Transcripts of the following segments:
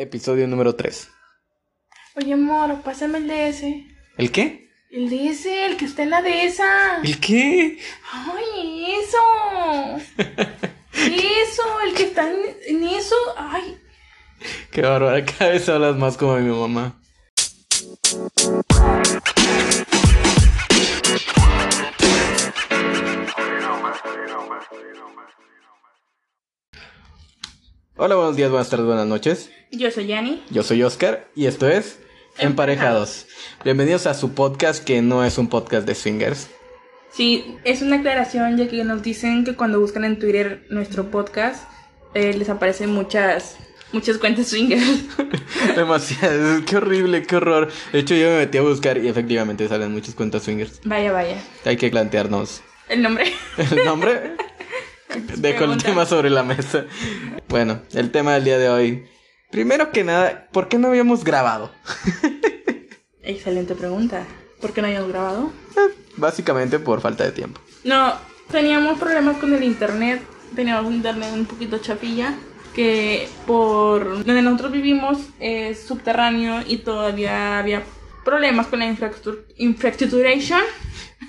Episodio número 3. Oye, amor, pásame el DS. ¿El qué? El DS, el que está en la dehesa. ¿El qué? Ay, eso. eso, el que está en, en eso. Ay, Qué bárbara, cada vez hablas más como mi mamá. Hola, buenos días, buenas tardes, buenas noches. yo soy Yanni. Yo soy Oscar y esto es Emparejados. Bienvenidos a su podcast que no es un podcast de swingers. Sí, es una aclaración ya que nos dicen que cuando buscan en Twitter nuestro podcast eh, les aparecen muchas muchas cuentas swingers. Demasiado, qué horrible, qué horror. De hecho, yo me metí a buscar y efectivamente salen muchas cuentas swingers. vaya, vaya. Hay que plantearnos El nombre. el nombre. Dejo el tema sobre la mesa. Bueno, el tema del día de hoy. Primero que nada, ¿por qué no habíamos grabado? Excelente pregunta. ¿Por qué no habíamos grabado? Eh, Básicamente por falta de tiempo. No, teníamos problemas con el internet. Teníamos un internet un poquito chapilla. Que por donde nosotros vivimos es subterráneo y todavía había problemas con la infraestru- infraestructuration.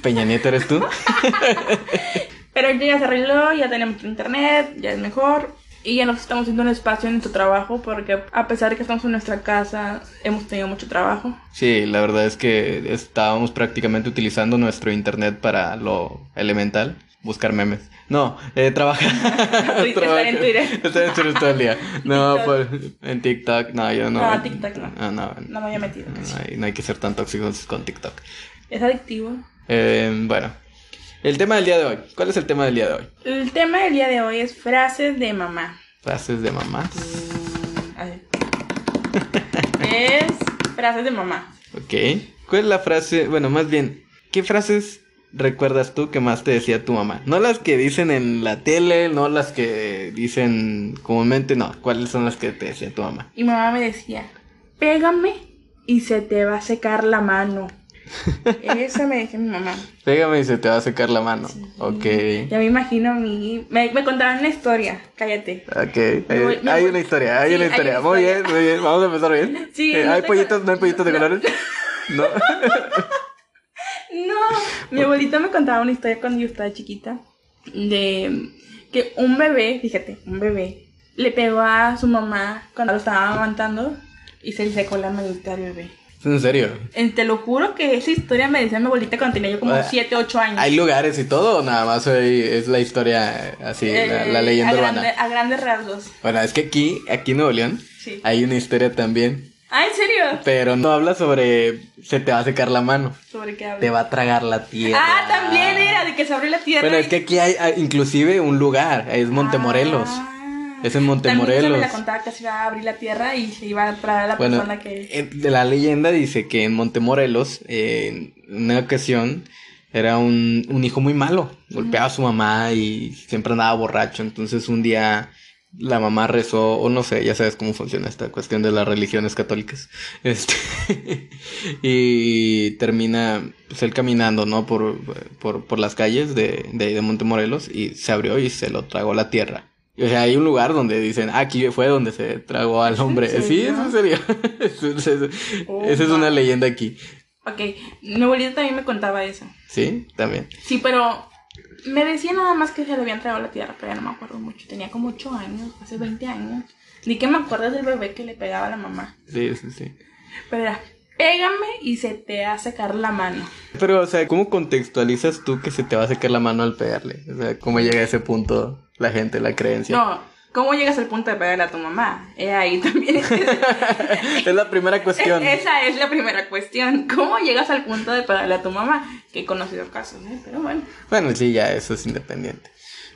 Peña Nieto, ¿eres tú? Pero ya se arregló, ya tenemos internet, ya es mejor. Y ya nos estamos haciendo un espacio en nuestro trabajo porque a pesar de que estamos en nuestra casa, hemos tenido mucho trabajo. Sí, la verdad es que estábamos prácticamente utilizando nuestro internet para lo elemental, buscar memes. No, eh, trabajar. Estar en Twitter. Estar en Twitter todo el día. No, por- en TikTok, no, yo no. No, TikTok no. Ah, no, No me había metido no, hay, no hay que ser tan tóxicos con TikTok. Es adictivo. Eh, bueno, el tema del día de hoy. ¿Cuál es el tema del día de hoy? El tema del día de hoy es frases de mamá. Frases de. A ver. es frases de mamá. Ok. ¿Cuál es la frase? Bueno, más bien, ¿qué frases recuerdas tú que más te decía tu mamá? No las que dicen en la tele, no las que dicen comúnmente, no. ¿Cuáles son las que te decía tu mamá? Y mamá me decía, pégame y se te va a secar la mano. Eso me decía mi mamá. Pégame y se te va a secar la mano. Ok. Ya me imagino a mí. Me, me contaron una historia. Cállate. Ok, hay, voy- una historia, hay Sí, una hay historia. una muy historia. bien, muy bien. Vamos a empezar bien. Sí, Eh, no ¿Hay pollitos, no hay pollitos de no. colores? No. No. Mi abuelita me contaba una historia cuando yo estaba chiquita. De que un bebé, fíjate, un bebé, le pegó a su mamá cuando lo estaba amamantando y se le secó la manita al bebé. En serio. Eh, Te lo juro que esa historia me decía mi abuelita cuando tenía yo como Ah, 7, 8 años. ¿Hay lugares y todo o nada más hay- es la historia así, la, la Eh, leyenda a urbana? grande- a grandes rasgos. Bueno, es que aquí, aquí en Nuevo León, Sí. hay una historia también. Ah, ¿en serio? Pero no habla sobre se te va a secar la mano, ¿Sobre qué habla? te va a tragar la tierra. Ah, también era de que se abrió la tierra. Bueno, y- es que aquí hay, hay inclusive un lugar, es Montemorelos. Ah. Es en También Montemorelos. se me la contaba que se iba a abrir la tierra y se iba a traer a la Bueno, persona que... eh, de la leyenda dice que en Montemorelos, eh, en una ocasión, era un, un hijo muy malo. Golpeaba a su mamá y siempre andaba borracho. Entonces un día la mamá rezó, o no sé, ya sabes cómo funciona esta cuestión de las religiones católicas. Este, y termina pues, él caminando, ¿no? Por, por, por las calles de, de, ahí de Montemorelos y se abrió y se lo tragó la tierra. O sea, hay un lugar donde dicen, ah, aquí fue donde se tragó al ¿Es en hombre. Sí. Eso- eso- Oh, Esa es una leyenda aquí. Ok, mi abuelita también me contaba eso. Sí, también. Sí, pero me decía nada más que se le habían traído la tierra, pero ya no me acuerdo mucho. Tenía como 8 años, hace 20 años. Ni que me acuerdo del bebé que le pegaba a la mamá. Sí, sí, sí. Pero era, pégame y se te va a secar la mano. Pero, o sea, ¿cómo contextualizas tú que se te va a secar la mano al pegarle? O sea, ¿cómo llega a ese punto la gente, la creencia? No, ¿cómo llegas al punto de pegarle a tu mamá? Ahí también. es la primera cuestión. Esa es la primera cuestión. ¿Cómo llegas al punto de pegarle a tu mamá? Que he conocido casos, ¿eh? Pero bueno. Bueno, sí, ya eso es independiente.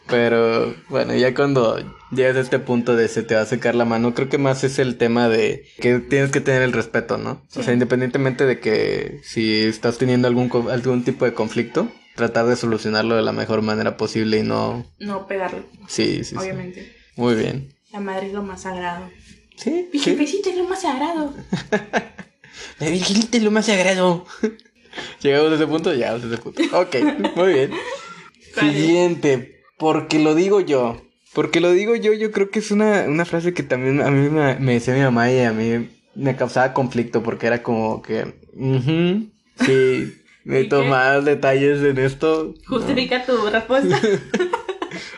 Pero bueno, ya cuando llegas a este punto de se te va a secar la mano, creo que más es el tema de que tienes que tener el respeto, ¿no? O sea, independientemente de que si estás teniendo algún, algún tipo de conflicto, tratar de solucionarlo de la mejor manera posible y no... No pegarle, Sí, sí, sí. obviamente. Muy bien. La madre es lo más sagrado. Sí, Mi es lo más sagrado. La virginita es lo más sagrado. Llegamos a ese punto, llegamos a ese punto. Ok, muy bien. Siguiente, porque lo digo yo. Porque lo digo yo, yo creo que es una, una frase que también a mí me, me decía mi mamá y a mí me causaba conflicto porque era como que, ujú, sí, necesito más detalles en esto. Justifica tu respuesta.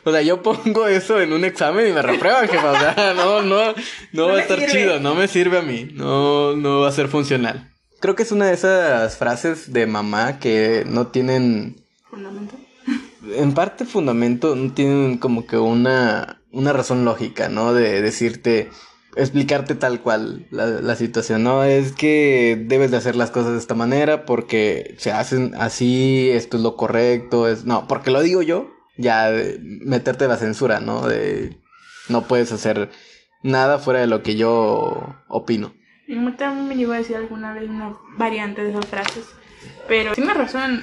O sea, yo pongo eso en un examen y me reprueban, jefa. O sea, no, no, no, No va a estar sirve. chido, no me sirve a mí, no, no va a ser funcional. Creo que es una de esas frases de mamá que no tienen, Fundamento. en parte fundamento, no tienen como que una, una razón lógica, ¿no? De decirte, explicarte tal cual la, la situación, ¿no? Es que debes de hacer las cosas de esta manera porque se hacen así, esto es lo correcto, es... No, porque lo digo yo, ya meterte la censura, ¿no? De no puedes hacer nada fuera de lo que yo opino. Mamá también me llegó a decir alguna vez una variante de esas frases. Pero tiene razón.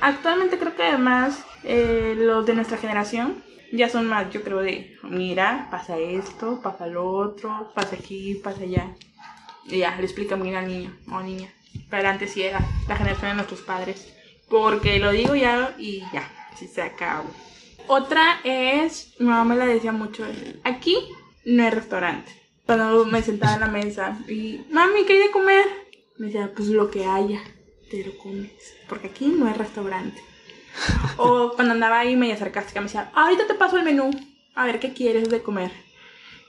Actualmente creo que además eh, los de nuestra generación ya son más, yo creo, de mira, pasa esto, pasa lo otro, pasa aquí, pasa allá. Y ya, le explica muy bien al niño o niña. Pero antes sí era la generación de nuestros padres. Porque lo digo ya y ya, si se acabó. Otra es, mi mamá me la decía mucho, aquí no hay restaurante. Cuando me sentaba en la mesa y, mami, ¿qué hay de comer? Me decía, pues lo que haya, te lo comes. Porque aquí no hay restaurante. O cuando andaba ahí media sarcástica me decía, ahorita te paso el menú, a ver qué quieres de comer.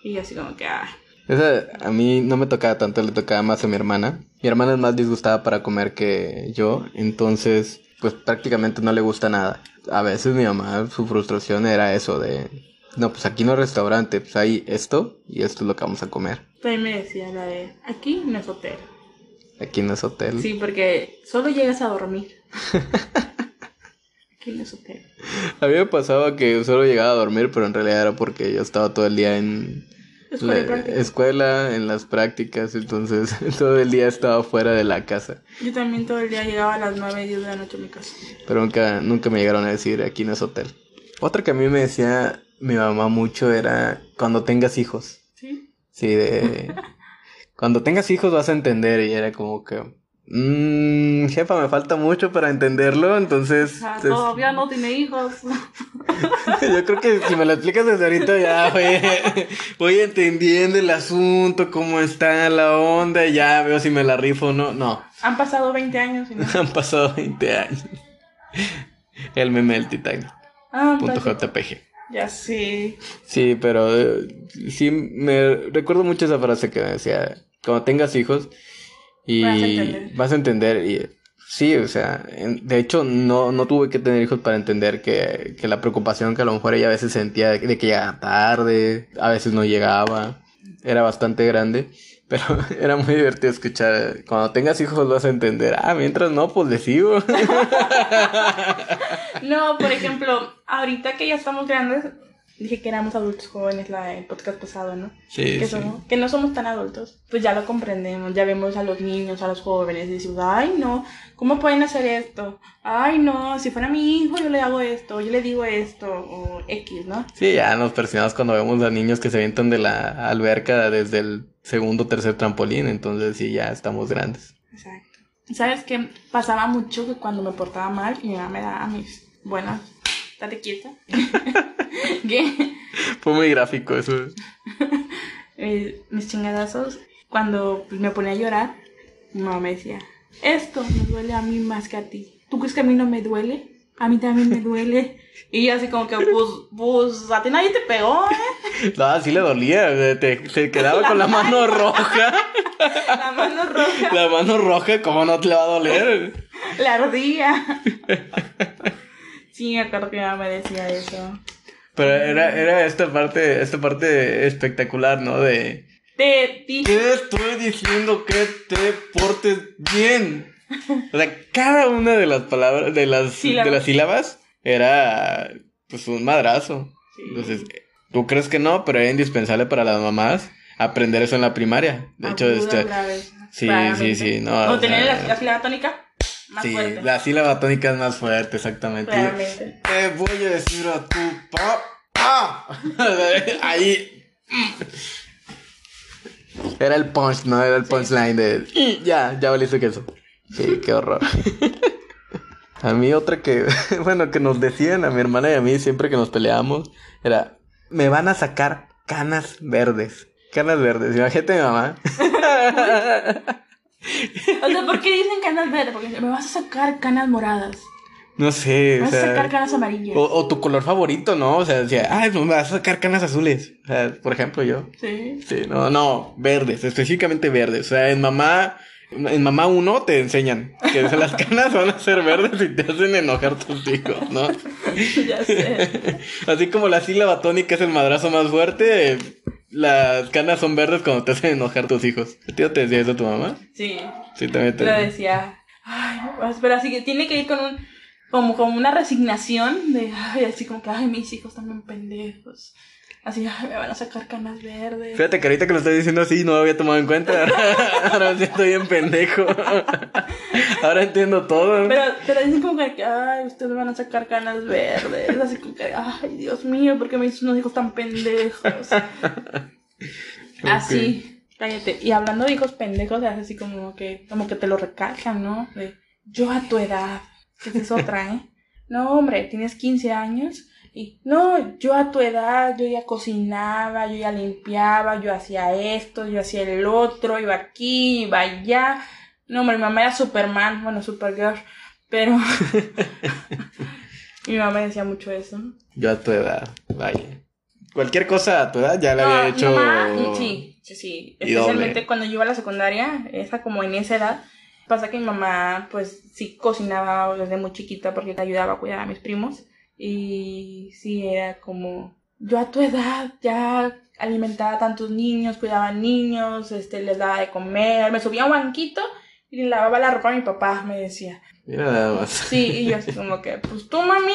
Y yo así como que, ah, Esa a mí no me tocaba tanto, le tocaba más a mi hermana. Mi hermana es más disgustada para comer que yo, entonces pues prácticamente no le gusta nada. A veces mi mamá, su frustración era eso de, no, pues aquí no hay restaurante, pues hay esto y esto es lo que vamos a comer. también me decía la de, aquí no es hotel. Aquí no es hotel. Sí, porque solo llegas a dormir. aquí no es hotel. A mí me pasaba que solo llegaba a dormir, pero en realidad era porque yo estaba todo el día en Escuela y la escuela, en las prácticas, entonces todo el día estaba fuera de la casa. Yo también todo el día llegaba a las 9, 10 de la noche a mi casa. Pero nunca, nunca me llegaron a decir aquí no es hotel. Otra que a mí me decía mi mamá mucho era cuando tengas hijos. ¿Sí? Sí, de cuando tengas hijos vas a entender. Y era como que mmm, jefa, me falta mucho para entenderlo. Entonces, es- todavía no tiene hijos. yo creo que si me lo explicas desde ahorita ya voy, voy entendiendo el asunto, cómo está la onda, y ya veo si me la rifo o no. No, Han pasado 20 años y no. han pasado 20 años. El meme del Titanic. Ah, Punto JPG. ya sí. Sí, pero eh, sí me recuerdo mucho esa frase que decía, cuando tengas hijos y Vas a entender. vas a entender y sí, o sea, en- de hecho no, no tuve que tener hijos para entender que, que la preocupación que a lo mejor ella a veces sentía de, de que llegaba tarde, a veces no llegaba, era bastante grande. Pero era muy divertido escuchar, cuando tengas hijos vas a entender, ah, mientras no, pues le sigo. No, por ejemplo, ahorita que ya estamos grandes, dije que éramos adultos jóvenes la, el podcast pasado, ¿no? Sí, que, sí. somos- que no somos tan adultos. Pues ya lo comprendemos, ya vemos a los niños, a los jóvenes y decimos, ay no, ¿cómo pueden hacer esto? Ay no, si fuera mi hijo yo le hago esto, yo le digo esto, o X, ¿no? Sí, ya nos persinamos cuando vemos a niños que se avientan de la alberca desde el segundo o tercer trampolín, entonces sí, ya estamos grandes. Exacto. ¿Sabes qué? Pasaba mucho que cuando me portaba mal, mi mamá me daba mis buenas, date quieta. que Fue muy gráfico eso. eh, mis chingadazos, cuando pues, me ponía a llorar, mi mamá me decía, esto me duele a mí más que a ti. ¿Tú crees que a mí no me duele? A mí también me duele. Y yo así como que, pues, pues, a ti nadie te pegó, ¿eh? No, sí le dolía, te, se quedaba con la mano roja. La mano roja, La mano roja, ¿cómo no te le va a doler? la ardía. Sí, me acuerdo que mi mamá me decía eso. Pero era, era esta parte, esta parte espectacular, ¿no? De Te dije, te estoy diciendo que te portes bien. O sea, cada una de las palabras, de las, Sílabas. de las sílabas, era pues un madrazo. Sí. Entonces, tú crees que no, pero era indispensable para las mamás aprender eso en la primaria. De hecho, este, sí, sí, sí, no, o tener sea, la, la sílaba tónica más sí, fuerte. la sílaba tónica es más fuerte, exactamente. Claramente. Te voy a decir a tu papá. Ahí. Era el punch, ¿no? Era el punchline de. "Y Ya, ya valiste queso. Sí, qué horror. A mí otra que, bueno, que nos decían a mi hermana y a mí siempre que nos peleábamos era, me van a sacar canas verdes. Canas verdes, imagínate mi mamá. O sea, ¿por qué dicen canas verdes? Porque me vas a sacar canas moradas. No sé, Me o vas a sacar canas amarillas. o, o tu color favorito, ¿no? O sea, decía, pues me vas a sacar canas azules. O sea, por ejemplo, yo. Sí. Sí, no, no, verdes, específicamente verdes. O sea, en mamá, en mamá uno te enseñan que las canas van a ser verdes y te hacen enojar tus hijos, ¿no? ya sé. Así como la sílaba tónica es el madrazo más fuerte, las canas son verdes cuando te hacen enojar tus hijos. ¿A ti no te decía eso tu mamá? Sí. Sí, también te Lo decía. Ay, pero así que tiene que ir con un. Como con una resignación de. Ay, así como que, ay, mis hijos también pendejos. Así, ay, me van a sacar canas verdes. Fíjate que ahorita que lo estoy diciendo así no lo había tomado en cuenta. Ahora siento bien pendejo. Ahora entiendo todo. Pero, pero dicen como que, ay, ustedes me van a sacar canas verdes. Así como que, ay, Dios mío, ¿por qué me hizo unos hijos tan pendejos? Así, cállate. Y hablando de hijos pendejos, es así como que, como que te lo recalcan, ¿no? De, yo a tu edad. Que es otra, ¿eh? No, hombre, tienes 15 años. Y, no, yo a tu edad, yo ya cocinaba, yo ya limpiaba, yo hacía esto, yo hacía el otro, iba aquí, iba allá. No, mi mamá era Superman, bueno, Supergirl, pero mi mamá decía mucho eso. Yo a tu edad, vaya. Cualquier cosa a tu edad ya la No, había mi hecho. mamá, sí, sí, sí. Especialmente doble. cuando yo iba a la secundaria, esa como en esa edad, pasa que mi mamá, pues sí cocinaba desde muy chiquita porque te ayudaba a cuidar a mis primos. Y sí, era como, yo a tu edad ya alimentaba a tantos niños, cuidaba a niños, este, les daba de comer, me subía a un banquito y le lavaba la ropa a mi papá, me decía. Mira nada más. Sí, y yo así como que, pues tú, mami.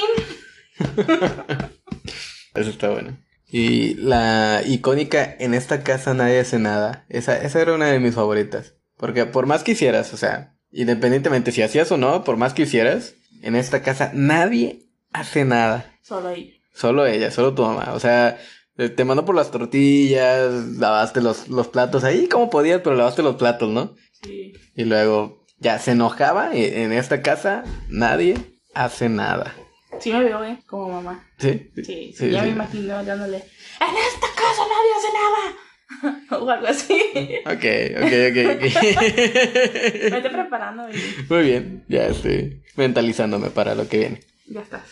Eso está bueno. Y la icónica en esta casa nadie hace nada. Esa, esa era una de mis favoritas. Porque por más que hicieras, o sea, independientemente si hacías o no, por más que hicieras, en esta casa nadie hace nada. Solo ahí. Solo ella, solo tu mamá. O sea, eh, te mandó por las tortillas, lavaste los, los platos ahí como podías, pero lavaste los platos, ¿no? Sí. Y luego ya se enojaba y en esta casa nadie hace nada. Sí me veo, ¿eh? Como mamá. ¿Sí? Sí, sí, ya me imagino dándole, en esta casa nadie hace nada. o algo así. Ok, ok, ok, ok. Vete preparando y Muy bien, ya estoy mentalizándome para lo que viene. ya está.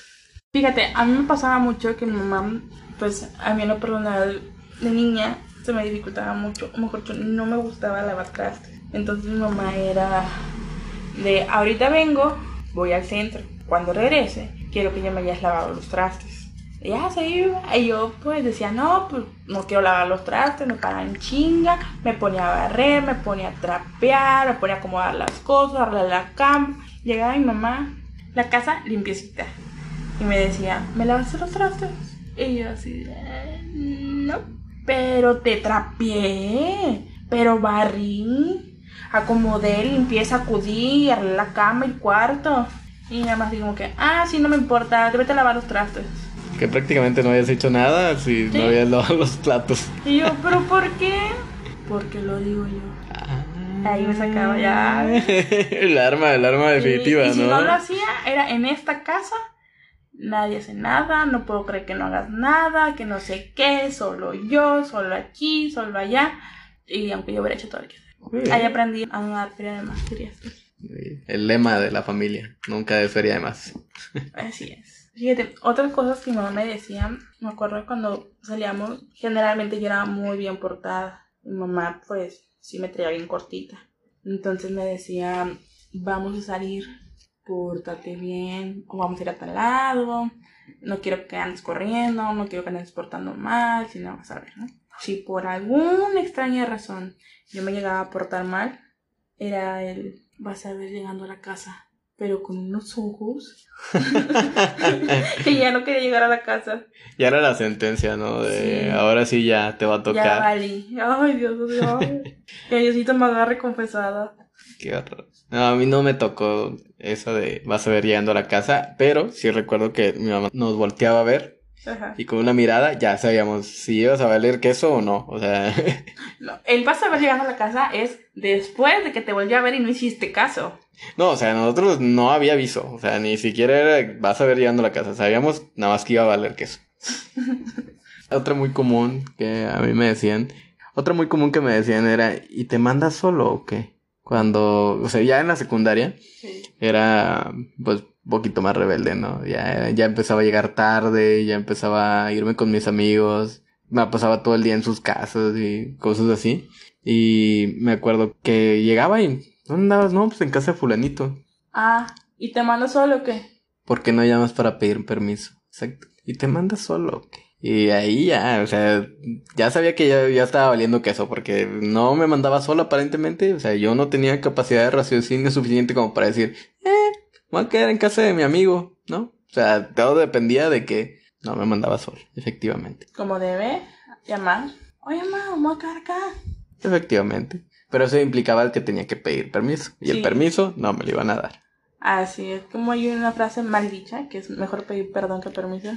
Fíjate, a mí me pasaba mucho que mi mamá, pues a mí en lo personal, de niña, se me dificultaba mucho. O mejor dicho, no me gustaba lavar trastes. Entonces mi mamá era de, ahorita vengo, voy al centro. Cuando regrese, quiero que ya me hayas lavado los trastes. Y ya se iba. Y yo pues decía, no, pues no quiero lavar los trastes, me pagan chinga. Me ponía a barrer, me ponía a trapear, me ponía a acomodar las cosas, arreglar la cama. Llegaba mi mamá, la casa limpiecita. Y me decía, ¿me lavaste los trastes? Y yo así, "Eh, no. Pero te trapeé, pero barrí, acomodé, limpié, sacudí, arreglé la cama el cuarto. Y nada más digo como que, ah, sí, no me importa, vete a lavar los trastes. Que prácticamente no habías hecho nada si Sí. no habías lavado los platos. Y yo, ¿pero por qué? Porque lo digo yo. Ahí me sacaba ya. el arma, el arma definitiva, y, y si ¿no? no lo hacía, era en esta casa, nadie hace nada, no puedo creer que no hagas nada, que no sé qué, solo yo, solo aquí, solo allá. Y aunque yo hubiera hecho todo lo que hacer. Ahí aprendí a no dar feria de más, querías. El lema de la familia, nunca de feria de más. Así es. Fíjate, otras cosas que mi mamá me decía, me acuerdo cuando salíamos, generalmente yo era muy bien portada. Mi mamá, pues, sí me traía bien cortita. Entonces me decía, vamos a salir, pórtate bien, o vamos a ir a tal lado, no quiero que andes corriendo, no quiero que andes portando mal, si no vas a ver, ¿no? Si por alguna extraña razón yo me llegaba a portar mal, era el, vas a ver llegando a la casa, pero con unos ojos y ya no quería llegar a la casa. Ya era la sentencia, ¿no? De Sí. ahora sí ya te va a Ya tocar. valí. Ay, Dios mío. Que Diosito me agarre confesada. Qué horror. No, a mí no me tocó eso de vas a ver llegando a la casa, pero sí recuerdo que mi mamá nos volteaba a ver Ajá. y con una mirada ya sabíamos si ibas a valer queso o no. O sea, No, el vas a ver llegando a la casa es después de que te volvió a ver y no hiciste caso. no, o sea, nosotros no había aviso. O sea, ni siquiera era vas a ver llegando a la casa. Sabíamos nada más que iba a valer queso. Otra muy común que a mí me decían, otra muy común que me decían era, ¿y te mandas solo o qué? Cuando, o sea, ya en la secundaria, era pues un poquito más rebelde, ¿no? Ya, ya empezaba a llegar tarde, ya empezaba a irme con mis amigos, me pasaba todo el día en sus casas y cosas así. Y me acuerdo que llegaba y, ¿dónde andabas? No, pues en casa de fulanito. Ah, ¿y te mandas solo o qué? ¿Por qué no llamas para pedir permiso? Exacto. ¿Y te mandas solo o qué? Y ahí ya, o sea, ya sabía que ya, ya estaba valiendo queso porque no me mandaba solo aparentemente. O sea, yo no tenía capacidad de raciocinio suficiente como para decir, eh, voy a quedar en casa de mi amigo, ¿no? O sea, todo dependía de que no me mandaba solo, efectivamente. Como debe llamar. Oye, mamá, vamos a quedar acá. Efectivamente. Pero eso implicaba que tenía que pedir permiso. Y el permiso no me lo iban a dar. Así es, como hay una frase mal dicha, que es mejor pedir perdón que permiso.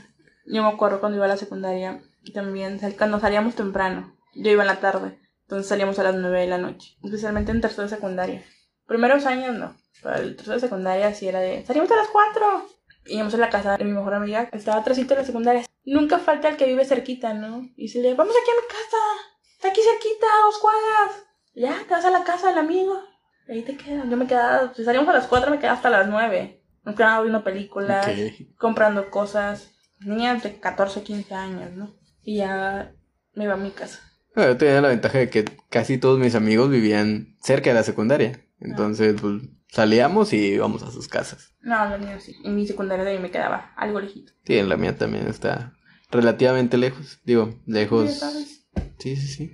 Yo me acuerdo cuando iba a la secundaria, también cuando salíamos temprano, yo iba en la tarde, entonces salíamos a las 9 de la noche, especialmente en tercero de secundaria. Primeros años no, pero el tercero de secundaria sí era de, salimos a las 4. Íbamos a la casa de mi mejor amiga, estaba atrásito de la secundaria. Nunca falta el que vive cerquita, ¿no? Y se le, vamos aquí a mi casa, está aquí cerquita, dos cuadras. Ya, te vas a la casa del amigo. Y ahí te quedas. Yo me quedaba, si salíamos a las 4, me quedaba hasta las 9. Nos quedábamos viendo películas, comprando cosas. Niña de 14, 15 años, ¿no? Y ya me iba a mi casa. Bueno, yo tenía la ventaja de que casi todos mis amigos vivían cerca de la secundaria. Entonces, pues, salíamos y íbamos a sus casas. No, la mía sí. En mi secundaria de ahí me quedaba algo lejito. Sí, en la mía también está relativamente lejos. Digo, lejos. sabes, Sí, sí, sí.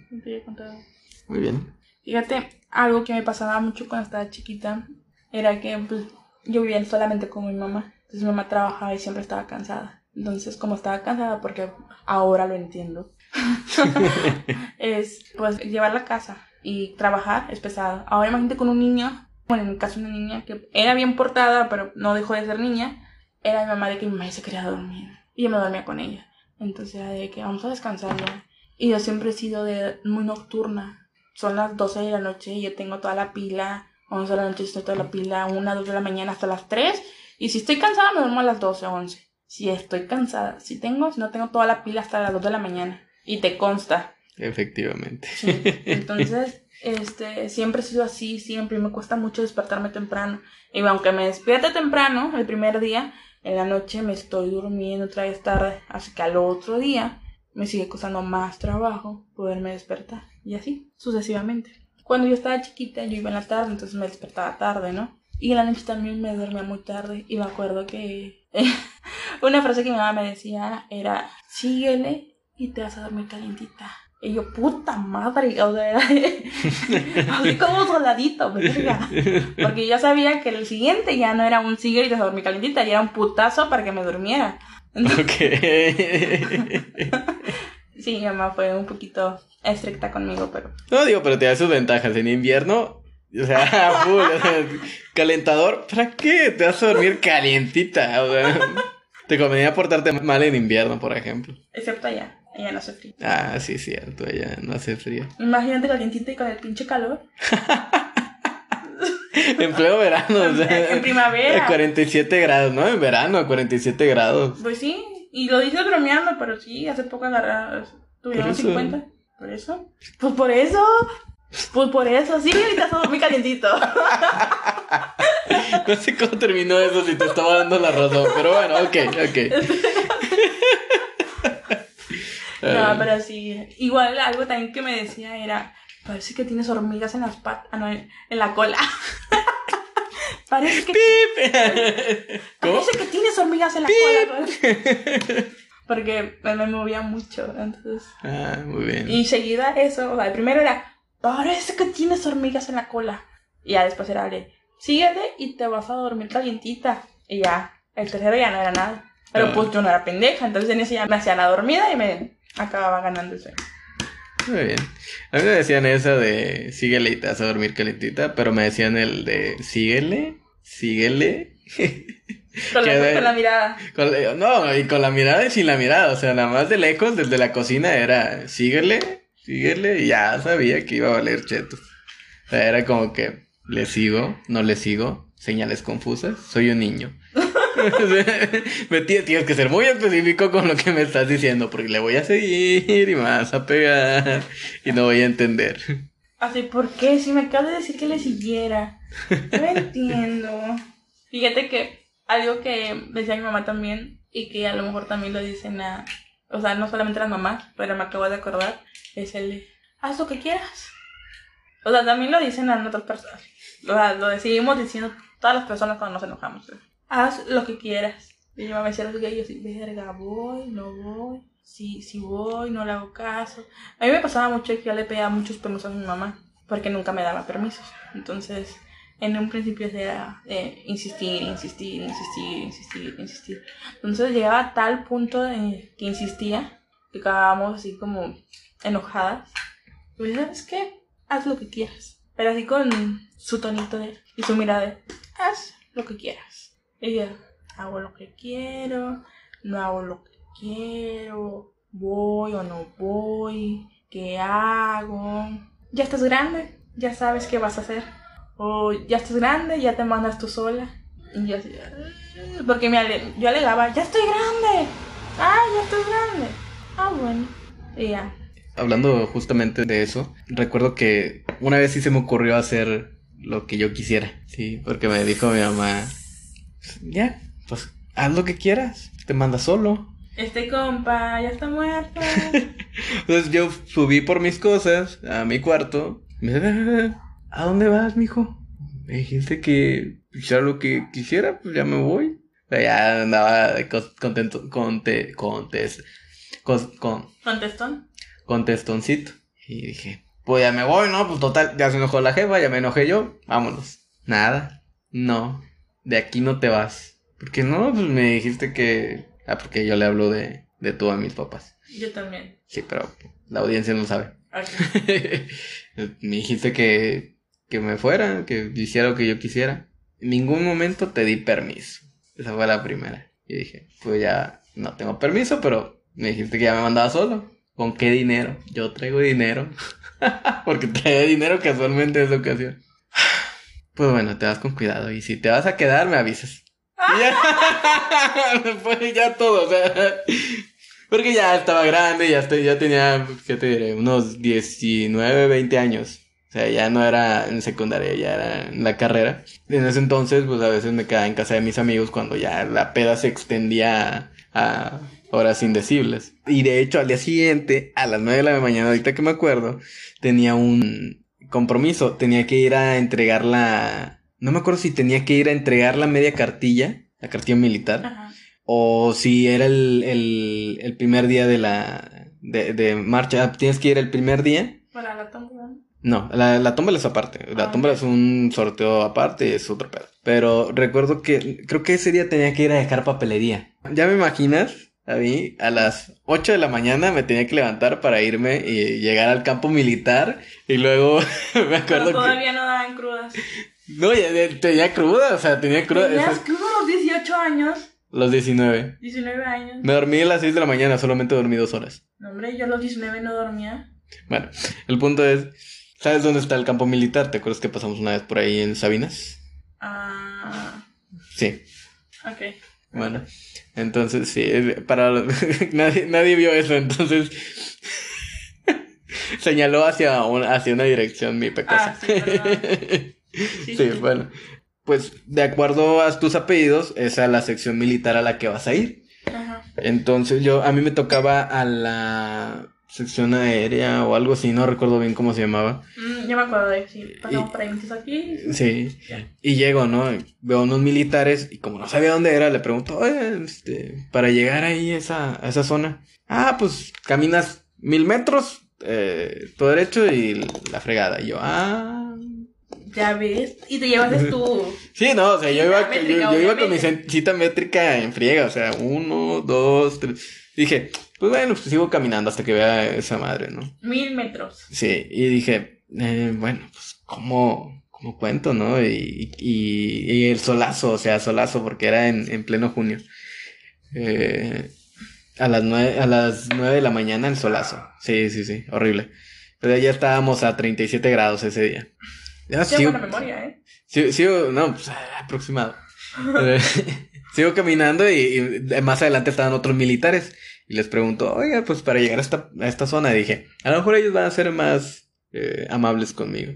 Muy bien. Fíjate, algo que me pasaba mucho cuando estaba chiquita era que pues, yo vivía solamente con mi mamá. Entonces mi mamá trabajaba y siempre estaba cansada. Entonces, como estaba cansada, porque ahora lo entiendo, es pues llevar la casa y trabajar es pesado. Ahora imagínate con un niño, bueno, en mi caso una niña que era bien portada, pero no dejó de ser niña, era mi mamá de que mi mamá se quería dormir y yo me dormía con ella. Entonces era de que vamos a descansar ya. Y yo siempre he sido de muy nocturna. Son las 12 de la noche y yo tengo toda la pila. 11 de la noche estoy toda la pila. 1, 2 de la mañana hasta las 3. Y si estoy cansada me duermo a las 12 o 11. Si estoy cansada. Si tengo, si no tengo toda la pila hasta las 2 de la mañana. Y te consta. Efectivamente. Sí. Entonces, este, siempre he sido así, siempre. Me cuesta mucho despertarme temprano. Y aunque me despierte temprano, el primer día, en la noche me estoy durmiendo otra vez tarde. Así que al otro día me sigue costando más trabajo poderme despertar. Y así, sucesivamente. Cuando yo estaba chiquita, yo iba en la tarde, entonces me despertaba tarde, ¿no? Y en la noche también me dormía muy tarde. Y me acuerdo que una frase que mi mamá me decía era, síguele y te vas a dormir calientita. Y yo, puta madre, o sea, era así como soldadito, verga. Porque yo sabía que el siguiente ya no era un síguele y te vas a dormir calientita, ya era un putazo para que me durmiera. ok. Sí, mi mamá fue un poquito estricta conmigo, pero No digo, pero te da sus ventajas. En invierno, o sea, full, o sea, calentador, ¿para qué? Te vas a dormir calientita. O sea, te convenía portarte mal en invierno, por ejemplo. excepto allá, ella no hace frío. Ah, sí, cierto, ella no hace frío. Imagínate calientita y con el pinche calor. En pleno verano, o sea, En primavera. a 47 grados, ¿no? En verano, a 47 grados. Pues sí, y lo dices bromeando, pero sí, hace poco agarraron, tuvieron Por eso. 50. ¿Por eso? Pues por eso. Pues por eso, sí, ahorita todo muy calientito. No sé cómo terminó eso si te estaba dando la razón, pero bueno, ok, ok. No, pero sí. Igual algo también que me decía era, parece que tienes hormigas en las patas, ah, no, en en la cola. parece que ¿Cómo? parece que tienes hormigas en la cola. ¿no? Porque me, movía mucho, entonces. Ah, muy bien. Y seguida eso, o sea, el primero era, parece que tienes hormigas en la cola. Y ya después era de, síguele y te vas a dormir calientita. Y ya, el tercero ya no era nada. Pero Ah. pues yo no era pendeja, entonces en ese ya me hacía la dormida y me acababa ganando ese. Muy bien. A mí me decían esa de síguele y te vas a dormir calentita, pero me decían el de síguele, síguele. Con la, de- con la mirada. Con la- no, y con la mirada y sin la mirada, o sea, nada más de lejos, desde la cocina era síguele, síguele, y ya sabía que iba a valer chetos. O sea, era como que le sigo, no le sigo, señales confusas, soy un niño. me tienes que ser muy específico con lo que me estás diciendo, porque le voy a seguir y me vas a pegar y no voy a entender. Así, ¿por qué? Si me acabas de decir que le siguiera. No entiendo. Fíjate que algo que decía mi mamá también, y que a lo mejor también lo dicen a. O sea, no solamente las mamás, pero me acabo de acordar, es el haz lo que quieras. O sea, también lo dicen a otras personas. O sea, lo decidimos diciendo todas las personas cuando nos enojamos. Haz lo que quieras. Y mamá me decía lo que yo así, verga, voy, no voy. Si, si voy, no le hago caso. A mí me pasaba mucho que yo le pedía muchos permisos a mi mamá, porque nunca me daba permisos. Entonces, en un principio era de insistir, insistir, insistir, insistir, insistir. Entonces llegaba a tal punto de que insistía, que acabábamos así como enojadas. Y ¿sabes qué? Haz lo que quieras. Pero así con su tonito de, y su mirada de, haz lo que quieras. Y yo, hago lo que quiero, no hago lo que quiero, voy o no voy, ¿qué hago? Ya estás grande, ya sabes qué vas a hacer. O ya estás grande, ya te mandas tú sola. Y yo así, "Ah", porque me ale- yo alegaba, ya estoy grande. Ah, ya estoy grande. Ah, bueno. Y ya. Hablando justamente de eso, recuerdo que una vez sí se me ocurrió hacer lo que yo quisiera, sí, porque me dijo mi mamá, ya, pues haz lo que quieras, te manda solo. Este compa ya está muerto. Entonces yo subí por mis cosas a mi cuarto. Me dice, ¿a dónde vas, mijo? Me dijiste que hiciera lo que quisiera, pues ya me voy. O sea, ya andaba co- contento, conte, contes, cos- con, Contestón. contestoncito. Y dije, pues ya me voy, ¿no? Pues total, ya se enojó la jefa, ya me enojé yo, vámonos. Nada, no, de aquí no te vas. Porque no, pues me dijiste que... Ah, porque yo le hablo de, de tú a mis papás. Yo también. Sí, pero la audiencia no sabe. Me dijiste que, que me fuera, que hiciera lo que yo quisiera. En ningún momento te di permiso. Esa fue la primera. Y dije, pues ya no tengo permiso, pero me dijiste que ya me mandaba solo. ¿Con qué dinero? Yo traigo dinero. Porque traía dinero casualmente en esa ocasión. Pues bueno, te vas con cuidado. Y si te vas a quedar, me avisas. Ya. Después ya todo. Porque ya estaba grande, ya, estoy, ya tenía, ¿qué te diré? Unos 19, 20 años. O sea, ya no era en secundaria, ya era en la carrera. En ese entonces, pues a veces me quedaba en casa de mis amigos cuando ya la peda se extendía a, horas indecibles. Y de hecho, al día siguiente, a las 9 de la mañana, ahorita que me acuerdo, tenía un compromiso. Tenía que ir a entregar la... No me acuerdo si tenía que ir a entregar la media cartilla, la cartilla militar. Ajá. O si era el, el, el primer día de la de, de marcha, Ah, tienes que ir el primer día. Para la tómbola. No, la, la tómbola es aparte. La Ah, tómbola ok. es un sorteo aparte y es otro pedo. Pero recuerdo que creo que ese día tenía que ir a dejar papelería. ¿Ya me imaginas? A mí, a las 8 de la mañana me tenía que levantar para irme y llegar al campo militar. Y luego me Pero acuerdo que. todavía no daban crudas. No, ya, ya tenía cruda, o sea, tenía cruda. ¿Tenías crudo a los 18 años? Los 19. 19 años. Me dormí a las 6 de la mañana, solamente dormí dos horas. No, hombre, yo a los 19 no dormía. Bueno, el punto es, ¿sabes dónde está el campo militar? ¿Te acuerdas que pasamos una vez por ahí en Sabinas? Ah, Sí, ok. bueno, entonces sí, para nadie, nadie vio eso, entonces señaló hacia, un- hacia una dirección mi pecosa. Ah. Sí, sí. bueno, pues de acuerdo a tus apellidos, es a la sección militar a la que vas a ir. Ajá. Entonces yo, a mí me tocaba a la sección aérea o algo así, no recuerdo bien cómo se llamaba. Mm, ya me acuerdo de sí. Pasamos Y- por ahí muchos aquí. Sí. Y llego, ¿no? Veo unos militares y como no sabía dónde era, le pregunto, oye, este, para llegar ahí a esa, a esa zona. Ah, pues caminas mil metros, eh, todo derecho y la fregada. Y yo, ah. Ya ves. Y te llevas tu. Sí, no, o sea, yo iba, yo, métrica, yo iba con mi cita métrica en friega, o sea, uno, dos, tres. Dije, pues bueno, pues sigo caminando hasta que vea esa madre, ¿no? Mil metros. Sí, y dije, eh, bueno, pues, ¿cómo, cómo cuento, no? Y, y, y el solazo, o sea, solazo, porque era en, en pleno junio. Eh, a las nueve, a las nueve de la mañana el solazo. Sí, sí, sí, horrible. Pero ya estábamos a 37 grados ese día. Ya, sí, buena memoria, ¿eh? sí, sí, no, pues, ah, aproximado. Eh, Sigo caminando y, y más adelante estaban otros militares. Y les pregunto, oiga, pues para llegar a esta, a esta zona, dije, a lo mejor ellos van a ser más eh, amables conmigo.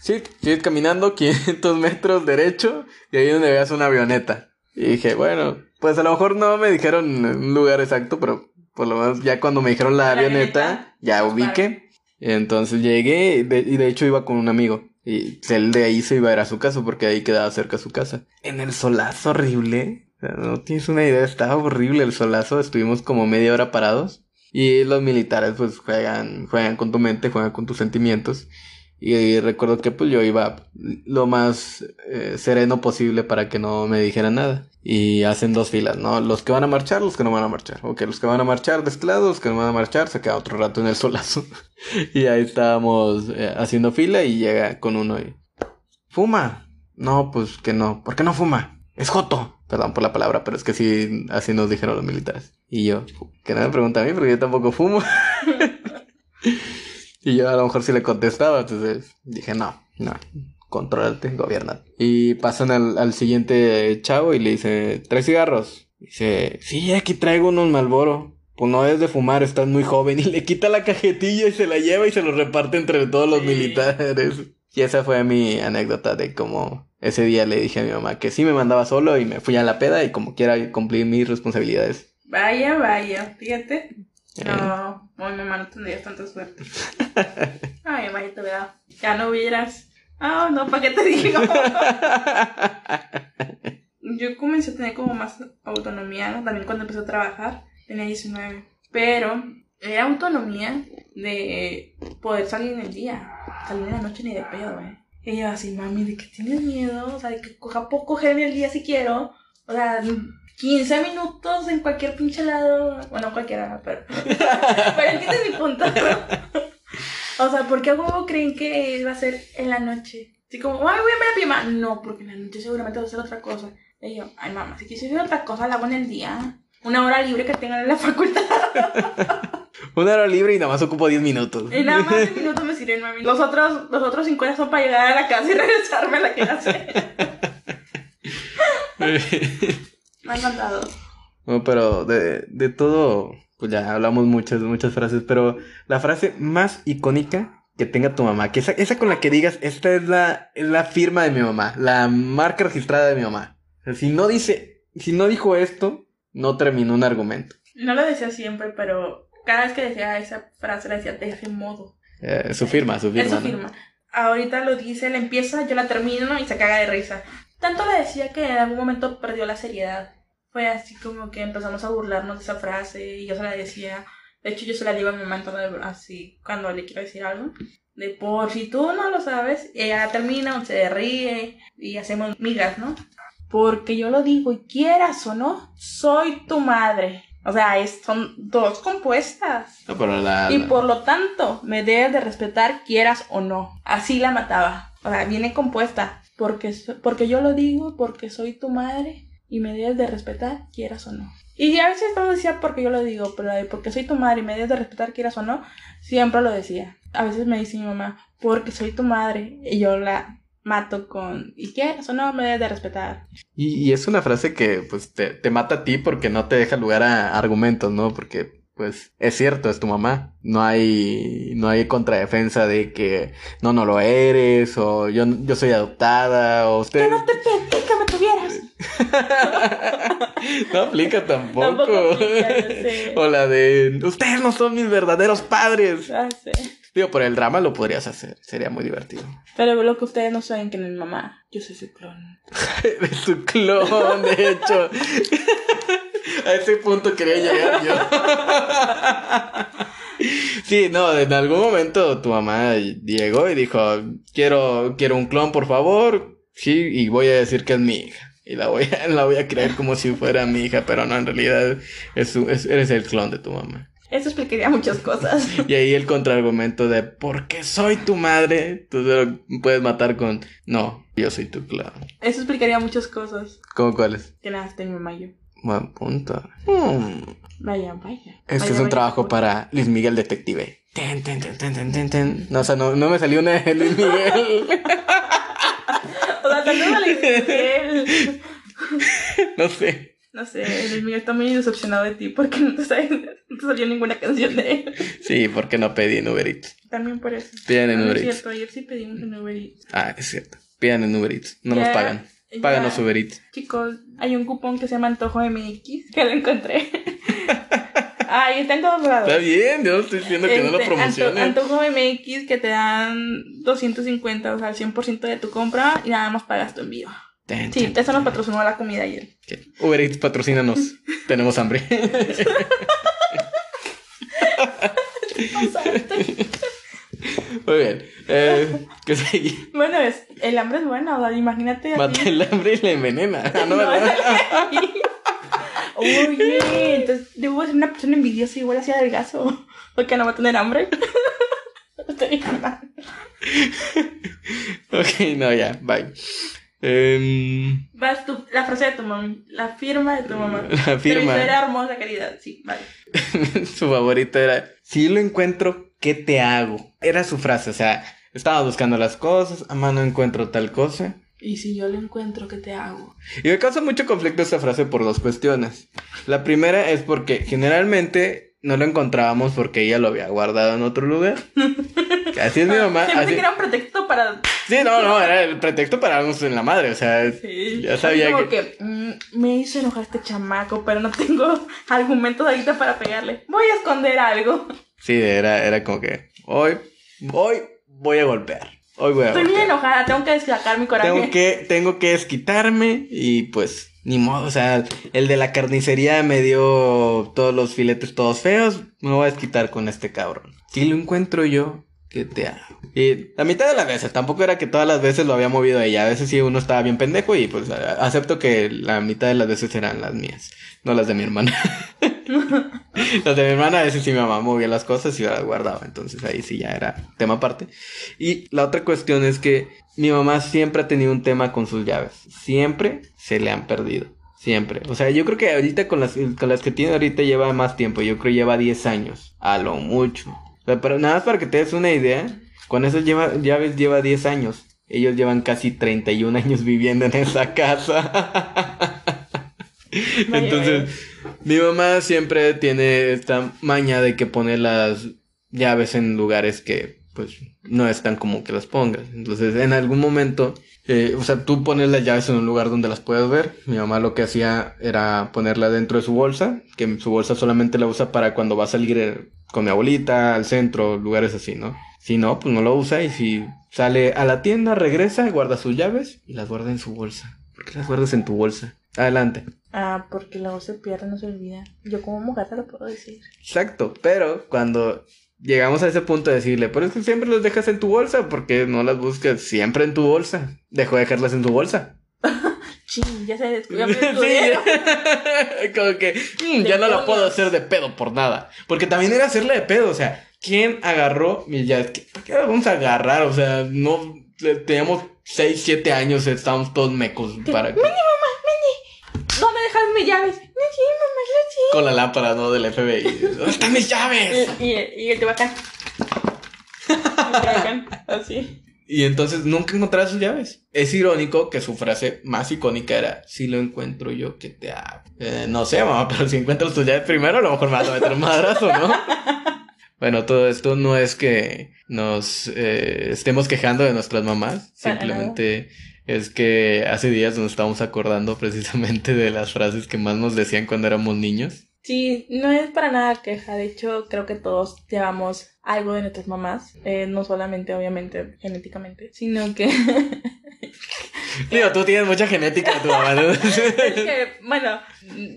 Sí, sigues caminando 500 metros derecho y ahí donde veas una avioneta. Y dije, bueno, pues a lo mejor no me dijeron un lugar exacto, pero por lo menos ya cuando me dijeron la, La avioneta, avioneta, ya pues, ubiqué. Entonces llegué y de, y de hecho iba con un amigo. Y él de ahí se iba a ir a su casa porque ahí quedaba cerca su casa. En el solazo horrible. No tienes una idea, estaba horrible el solazo. Estuvimos como media hora parados. Y los militares pues juegan, juegan con tu mente, juegan con tus sentimientos. Y recuerdo que pues yo iba lo más eh, sereno posible para que no me dijeran nada. Y hacen dos filas, ¿no? Los que van a marchar, los que no van a marchar. Ok, los que van a marchar de este los que no van a marchar, se queda otro rato en el solazo. y ahí estábamos eh, haciendo fila y llega con uno y... ¿Fuma? No, pues que no. ¿Por qué no fuma? Es Joto. Perdón por la palabra, pero es que sí, así nos dijeron los militares. Y yo, que no me pregunta a mí porque yo tampoco fumo. y yo a lo mejor sí le contestaba, entonces dije, no, no, contrólate, gobierna. Y pasan al, al siguiente chavo y le dice, ¿tres cigarros? Dice, sí, aquí traigo unos Malboro. Pues no es de fumar, estás muy joven. Y le quita la cajetilla y se la lleva y se lo reparte entre todos los Sí. militares. Y esa fue mi anécdota de cómo ese día le dije a mi mamá que sí me mandaba solo y me fui a la peda y como quiera cumplir mis responsabilidades. Vaya, vaya, fíjate. Eh. No, no, mi mamá no tendrías tanta suerte. Ay, mamá, ya te hubiera. Ya no hubieras. Ah, no, ¿para qué te digo? Yo comencé a tener como más autonomía también cuando empecé a trabajar. Tenía 19. Pero era autonomía de poder salir en el día. Salir en la noche ni de pedo, eh. Y yo así, mami, ¿de qué tienes miedo? O sea, de que coja puedo coger en el día si quiero. O sea, 15 minutos en cualquier pinche lado. Bueno, cualquiera, pero. pero entiendes mi punto. o sea, ¿por qué a huevo creen que va a ser en la noche? Así como, ay, voy a ver a mi. No, porque en la noche seguramente va a hacer otra cosa. Y yo, ay, mamá, si quisiera hacer otra cosa, la hago en el día. Una hora libre que tengan en la facultad. Una hora libre y nada más ocupo 10 minutos. Y nada más de minutos me sirven, mami. Los otros, los otros 50 son para llegar a la casa y regresarme a la clase. Me ha encantado. No, pero de, de todo, pues ya hablamos muchas, muchas frases, pero la frase más icónica que tenga tu mamá, que esa, esa con la que digas, esta es la, es la firma de mi mamá, la marca registrada de mi mamá. O sea, si no dice, si no dijo esto, no terminó un argumento. No lo decía siempre, pero cada vez que decía esa frase la decía de ese modo. Eh, su firma, su firma. Es su ¿no? firma. Ahorita lo dice, él empieza, yo la termino y se caga de risa. Tanto le decía que en algún momento perdió la seriedad. Fue así como que empezamos a burlarnos de esa frase y yo se la decía. De hecho, yo se la digo a mi mamá así cuando le quiero decir algo. De por si tú no lo sabes, ella la termina o se ríe y hacemos migas, ¿no? Porque yo lo digo y quieras o no, soy tu madre. O sea, es- son dos compuestas. No, pero la, Y por lo tanto, me debes de respetar, quieras o no. Así la mataba. O sea, viene compuesta. Porque, porque yo lo digo, porque soy tu madre y me debes de respetar, quieras o no. Y a veces no lo decía porque yo lo digo, pero porque soy tu madre y me debes de respetar, quieras o no, siempre lo decía. A veces me dice mi mamá, porque soy tu madre, y yo la mato con, y quieras o no, me debes de respetar. Y, y es una frase que pues te, te mata a ti porque no te deja lugar a argumentos, ¿no? Porque pues es cierto, es tu mamá. No hay, no hay contradefensa de que no, no lo eres, o yo, yo soy adoptada, o usted... Que no te pedí que me tuvieras. no aplica tampoco. Aplica, o la de ustedes no son mis verdaderos padres. Sé. Digo, por el drama lo podrías hacer, sería muy divertido. Pero lo que ustedes no saben que mi mamá, yo soy su clon. Eres su clon, de hecho. A ese punto quería llegar yo. Sí, no, en algún momento tu mamá llegó y dijo, quiero, quiero un clon, por favor. Sí, y voy a decir que es mi hija. Y la voy a, la voy a creer como si fuera mi hija, pero no, en realidad es, es- eres el clon de tu mamá. Eso explicaría muchas cosas. Y ahí el contraargumento de, porque soy tu madre, tú lo puedes matar con, no, yo soy tu clon. Eso explicaría muchas cosas. ¿Cómo cuáles? Que nada, está mi mamá y yo. Buen punto. Hmm. Vaya, vaya. Este Vaya, es un vaya, trabajo vaya. para Luis Miguel Detective. Ten, ten, ten, ten, ten, ten. No, o sea, no, no me salió una de Luis Miguel. O sea, también me Luis Miguel. no sé. No sé, el mío está muy decepcionado de ti porque no te, sale- no te salió ninguna canción de él. Sí, porque no pedí en Uber Eats. También por eso. Pidan en Ah, no Uber es Eats. cierto, ayer sí pedimos en Uber Eats. Ah, es cierto. Pidan en Uber Eats. No Ya, nos pagan. Páganos Uber Eats. Chicos, hay un cupón que se llama Antojo MX que lo encontré. Ay, está en todos lados. Está bien, yo no estoy diciendo que no lo Este, promocionen. Antojo MX que te dan 250, o sea, el 100% de tu compra y nada más pagas tu envío. Ten, Sí, ten, eso nos patrocinó la comida ayer. ten. Uber Eats, patrocínanos. Tenemos hambre. Muy bien. Eh, ¿Qué sigue? Bueno, es, el hambre es bueno, o sea, imagínate Mata el hambre y la envenena. Ah, no, No, ¿verdad? Oye, entonces debo ser una persona envidiosa igual así adelgazo. Porque no va a tener hambre. Mal. Ok, no, ya, bye. Em, Vas la frase de tu mamá, la firma de tu mamá. La firma. Pero era hermosa, querida. Sí, vale. su favorita era, si lo encuentro, ¿qué te hago? Era su frase, o sea, estaba buscando las cosas, a mano encuentro tal cosa. Y si yo lo encuentro, ¿qué te hago? Y me causa mucho conflicto esta frase por dos cuestiones. La primera es porque generalmente no lo encontrábamos porque ella lo había guardado en otro lugar. Así es mi mamá. Siempre así- que era un pretexto para. Sí, no, no, era el pretexto para darnos en la madre, o sea, Sí. ya sabía como que... que. mm, me hizo enojar este chamaco, pero no tengo argumentos ahorita para pegarle. Voy a esconder algo. Sí, era, era como que, hoy, hoy voy a golpear, hoy voy a Estoy bien enojada, tengo que sacar mi coraje. Tengo que, tengo que desquitarme y pues, ni modo, o sea, el de la carnicería me dio todos los filetes todos feos, me voy a desquitar con este cabrón. Si lo encuentro yo, ¿qué te hago? Y la mitad de las veces, tampoco era que todas las veces lo había movido ella, a veces sí uno estaba bien pendejo y pues acepto que la mitad de las veces eran las mías, no las de mi hermana. las de mi hermana a veces sí mi mamá movía las cosas y yo las guardaba, entonces ahí sí ya era tema aparte. Y la otra cuestión es que mi mamá siempre ha tenido un tema con sus llaves. Siempre se le han perdido. Siempre. O sea, yo creo que ahorita con las, con las que tiene ahorita lleva más tiempo. Yo creo que lleva 10 años. A lo mucho. O sea, pero nada más para que te des una idea. Con esas lleva, llaves lleva 10 años. Ellos llevan casi 31 años viviendo en esa casa. Entonces, mi mamá siempre tiene esta maña de que pone las llaves en lugares que, pues, no están como que las pongas. Entonces, en algún momento, eh, o sea, tú pones las llaves en un lugar donde las puedes ver. Mi mamá lo que hacía era ponerla dentro de su bolsa, que su bolsa solamente la usa para cuando va a salir eh, con mi abuelita, al centro, lugares así, ¿no? Si no, pues no lo usa y si sale a la tienda, regresa, guarda sus llaves y las guarda en su bolsa. ¿Por qué las guardas en tu bolsa? Adelante. Ah, porque luego se pierde, no se olvida. Yo como mujer te lo puedo decir. Exacto, pero cuando llegamos a ese punto de decirle, pero es que siempre los dejas en tu bolsa, porque no las buscas siempre en tu bolsa. Dejó de dejarlas en tu bolsa. Ching, ya se descubrió mi Sí, como que mm, ya no la puedo hacer de pedo por nada. Porque también era hacerle de pedo, o sea, ¿quién agarró mis llaves? ¿Qué- ¿Por qué vamos a agarrar? O sea, no, teníamos 6, 7 años, estábamos todos mecos para Mini mamá, mini. ¿Dónde dejas mis llaves? Mini, mamá, con la lámpara, ¿no? Del FBI. ¿Dónde están mis llaves? Y, y, y el Tehuacán, así. Y entonces nunca encontraba sus llaves. Es irónico que su frase más icónica era, si lo encuentro yo, ¿qué te hago? Eh, no sé, mamá, pero si encuentras tus llaves primero, a lo mejor me vas a meter un madrazo, ¿no? bueno, todo esto no es que nos eh, estemos quejando de nuestras mamás, Para simplemente es que hace días nos estábamos acordando precisamente de las frases que más nos decían cuando éramos niños. Sí, no es para nada queja. De hecho, creo que todos llevamos algo de nuestras mamás. Eh, no solamente, obviamente, genéticamente, sino que. Digo, tú tienes mucha genética tu mamá, ¿no? es que, bueno,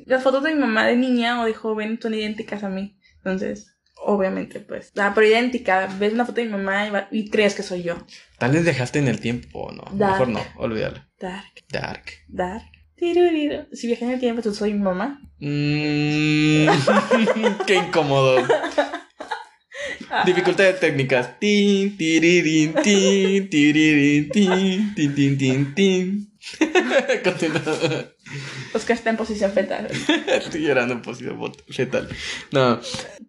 las fotos de mi mamá de niña o de joven son idénticas a mí. Entonces, obviamente, pues. Ah, pero idéntica. Ves una foto de mi mamá y, va- y crees que soy yo. Tal vez dejaste en el tiempo, o no. Dark. Mejor no, olvídalo. Dark, Dark. dark. Si viajé en el tiempo, entonces soy mi mamá. Mm, qué incómodo. Dificultades técnicas. Tin, tiririn, tin, tiririn, tin, tin, tin, tin, tin. Continúa. Oscar está en posición fetal. Estoy llorando en posición fetal. No,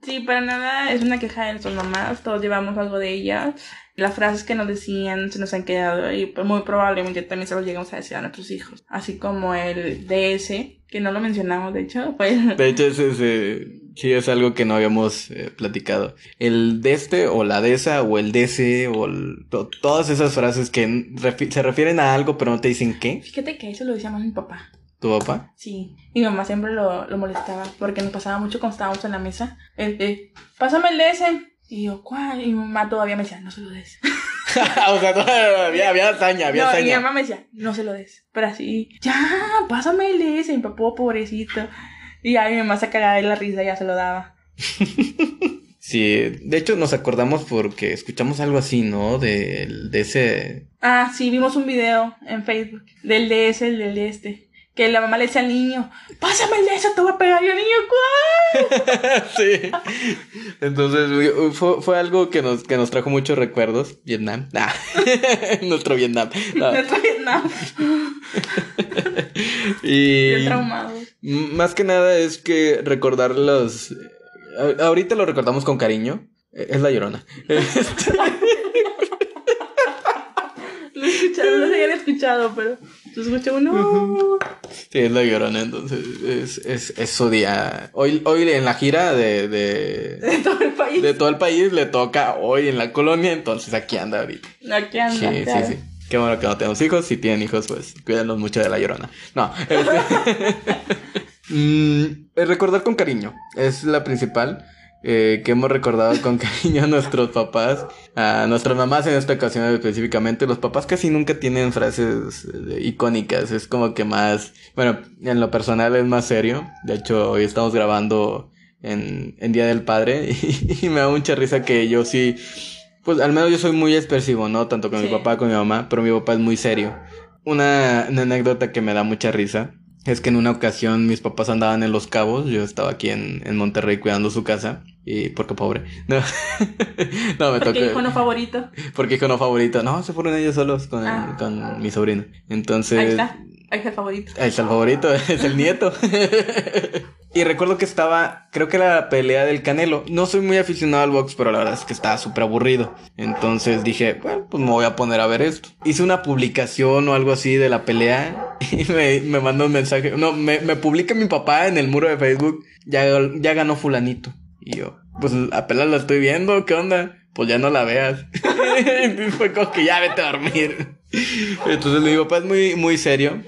Sí, para nada es una queja de nuestras mamás. Todos llevamos algo de ellas. las frases que nos decían se nos han quedado y pues, muy probablemente también se los llegamos a decir a nuestros hijos. Así como el DS, que no lo mencionamos, de hecho. Pues... De hecho, ese, ese, sí es algo que no habíamos eh, platicado. El de este, o la de esa, o el DS, o el- to- todas esas frases que refi- se refieren a algo, pero no te dicen qué. Fíjate que eso lo decía más mi papá. ¿Tu papá? Sí, mi mamá siempre lo, lo molestaba porque nos pasaba mucho cuando estábamos en la mesa. El de, pásame el DS. Y yo, ¿cuál? Y mi mamá todavía me decía, no se lo des. o sea, todavía había hazaña, había No, y mi mamá me decía, no se lo des. Pero así, ya, pásame el DS. Y mi papá, pobrecito. Y ya mi mamá se cagaba de la risa y ya se lo daba. Sí, de hecho nos acordamos porque escuchamos algo así, ¿no? Del de ese... Ah, sí, vimos un video en Facebook del DS, el del este. Que la mamá le decía al niño, pásame el DS, te voy a pegar. Y el niño, ¿cuál? sí. Entonces fue, fue algo que nos, que nos trajo muchos recuerdos. Vietnam. Ah. Nuestro Vietnam. Nuestro Vietnam. Y Bien m- más que nada es que recordar los... a- Ahorita lo recordamos con cariño. Eh, Es la llorona. Este, Lo escucharon, no se habían escuchado, pero se escucha uno. Sí, es la llorona, entonces es, es, es su día. Hoy, hoy en la gira de, de, De todo el país. de todo el país le toca hoy en la colonia, entonces aquí anda ahorita. Aquí anda. Sí, sí, claro. sí. Qué bueno que no tenemos hijos. Si tienen hijos, pues cuídenlos mucho de la llorona. No. este- Mm, recordar con cariño es la principal. Eh, que hemos recordado con cariño a nuestros papás, a nuestras mamás en esta ocasión específicamente. Los papás casi nunca tienen frases eh, icónicas. Es como que más, bueno, en lo personal es más serio. De hecho, hoy estamos grabando en, en Día del Padre y, me da mucha risa que yo sí, pues al menos yo soy muy expresivo, ¿no? Tanto con mi papá como con mi mamá, pero mi papá es muy serio. Una, una anécdota que me da mucha risa es que en una ocasión mis papás andaban en Los Cabos, yo estaba aquí en, en Monterrey cuidando su casa, y porque pobre. No, no me Porque hijo no favorito. Porque hijo no favorito. No, se fueron ellos solos con, el- Ah. con mi sobrino. Entonces. Ahí está. Ahí está el favorito. Ahí está el favorito, es el nieto. y recuerdo que estaba, creo que era la pelea del Canelo. No soy muy aficionado al box, pero la verdad es que estaba súper aburrido. Entonces dije, bueno, pues me voy a poner a ver esto. Hice una publicación o algo así de la pelea y me, me mandó un mensaje. No, me, me publica mi papá en el muro de Facebook. Ya, ya ganó fulanito. Y yo, pues apenas la estoy viendo, ¿qué onda? Pues ya no la veas. y fue como que ya vete a dormir. Entonces mi papá es muy, muy serio.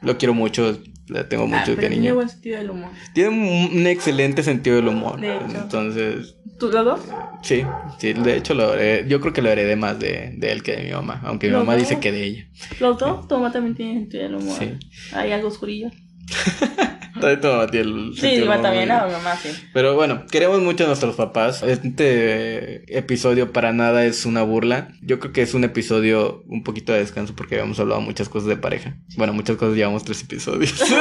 Lo quiero mucho, le tengo Ah, mucho tiene cariño. buen sentido del humor. Tiene un, excelente sentido del humor. De hecho. Entonces, ¿Tú los dos? sí, sí, de hecho lo heredé- yo creo que lo heredé más de, de él que de mi mamá. Aunque mi ¿Los mamá dos? dice que de ella. ¿Los dos? Tu mamá también tiene sentido del humor. Sí. Hay algo oscurillo. Tiene el Sí, también. No, mamá sí. Pero bueno, queremos mucho a nuestros papás. Este episodio para nada es una burla. Yo creo que es un episodio un poquito de descanso porque habíamos hablado muchas cosas de pareja. Bueno, muchas cosas llevamos tres episodios.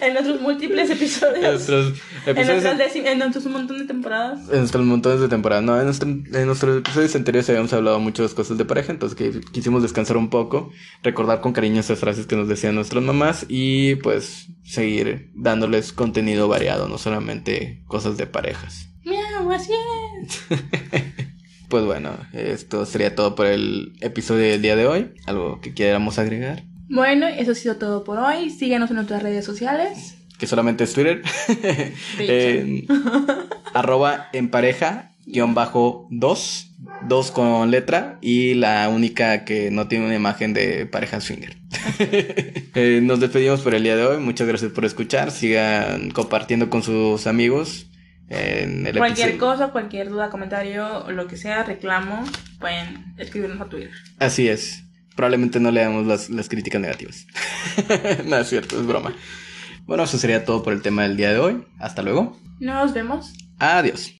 En nuestros múltiples episodios. nuestros En episodios nuestras, décim- en nuestros montón de temporadas. en nuestros montones de temporada. No, en, nuestro- en nuestros episodios anteriores habíamos hablado muchas cosas de pareja, entonces que quisimos descansar un poco, recordar con cariño esas frases que nos decían nuestras mamás y pues seguir dándoles contenido variado, no solamente cosas de parejas. Miau, así es. Pues bueno, esto sería todo por el episodio del día de hoy. ¿Algo que quieramos agregar? Bueno, eso ha sido todo por hoy. Síguenos en nuestras redes sociales. Que solamente es Twitter. En arroba en pareja guion bajo dos. Dos con letra. Y la única que no tiene una imagen de pareja swinger. Eh, nos despedimos por el día de hoy. Muchas gracias por escuchar. Sigan compartiendo con sus amigos. En el Cualquier episodio. cosa, cualquier duda, comentario, lo que sea, reclamo, pueden escribirnos a Twitter. Así es. Probablemente no leamos las, las críticas negativas. no es cierto, es broma. Bueno, eso sería todo por el tema del día de hoy. Hasta luego. Nos vemos. Adiós.